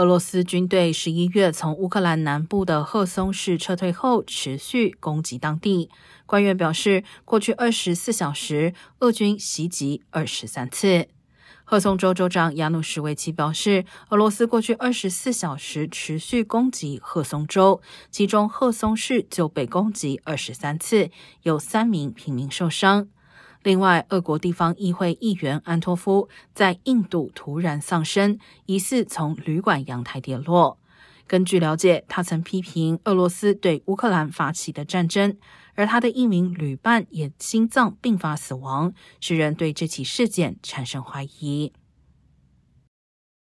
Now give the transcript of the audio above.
俄罗斯军队十一月从乌克兰南部的赫松市撤退后，持续攻击当地。官员表示，过去二十四小时，俄军袭击二十三次。赫松州州长亚努什维奇表示，俄罗斯过去二十四小时持续攻击赫松州，其中赫松市就被攻击二十三次，有三名平民受伤。另外，俄国地方议会议员安托夫在印度突然丧生，疑似从旅馆阳台跌落。根据了解，他曾批评俄罗斯对乌克兰发起的战争，而他的一名旅伴也心脏病发死亡，使人对这起事件产生怀疑。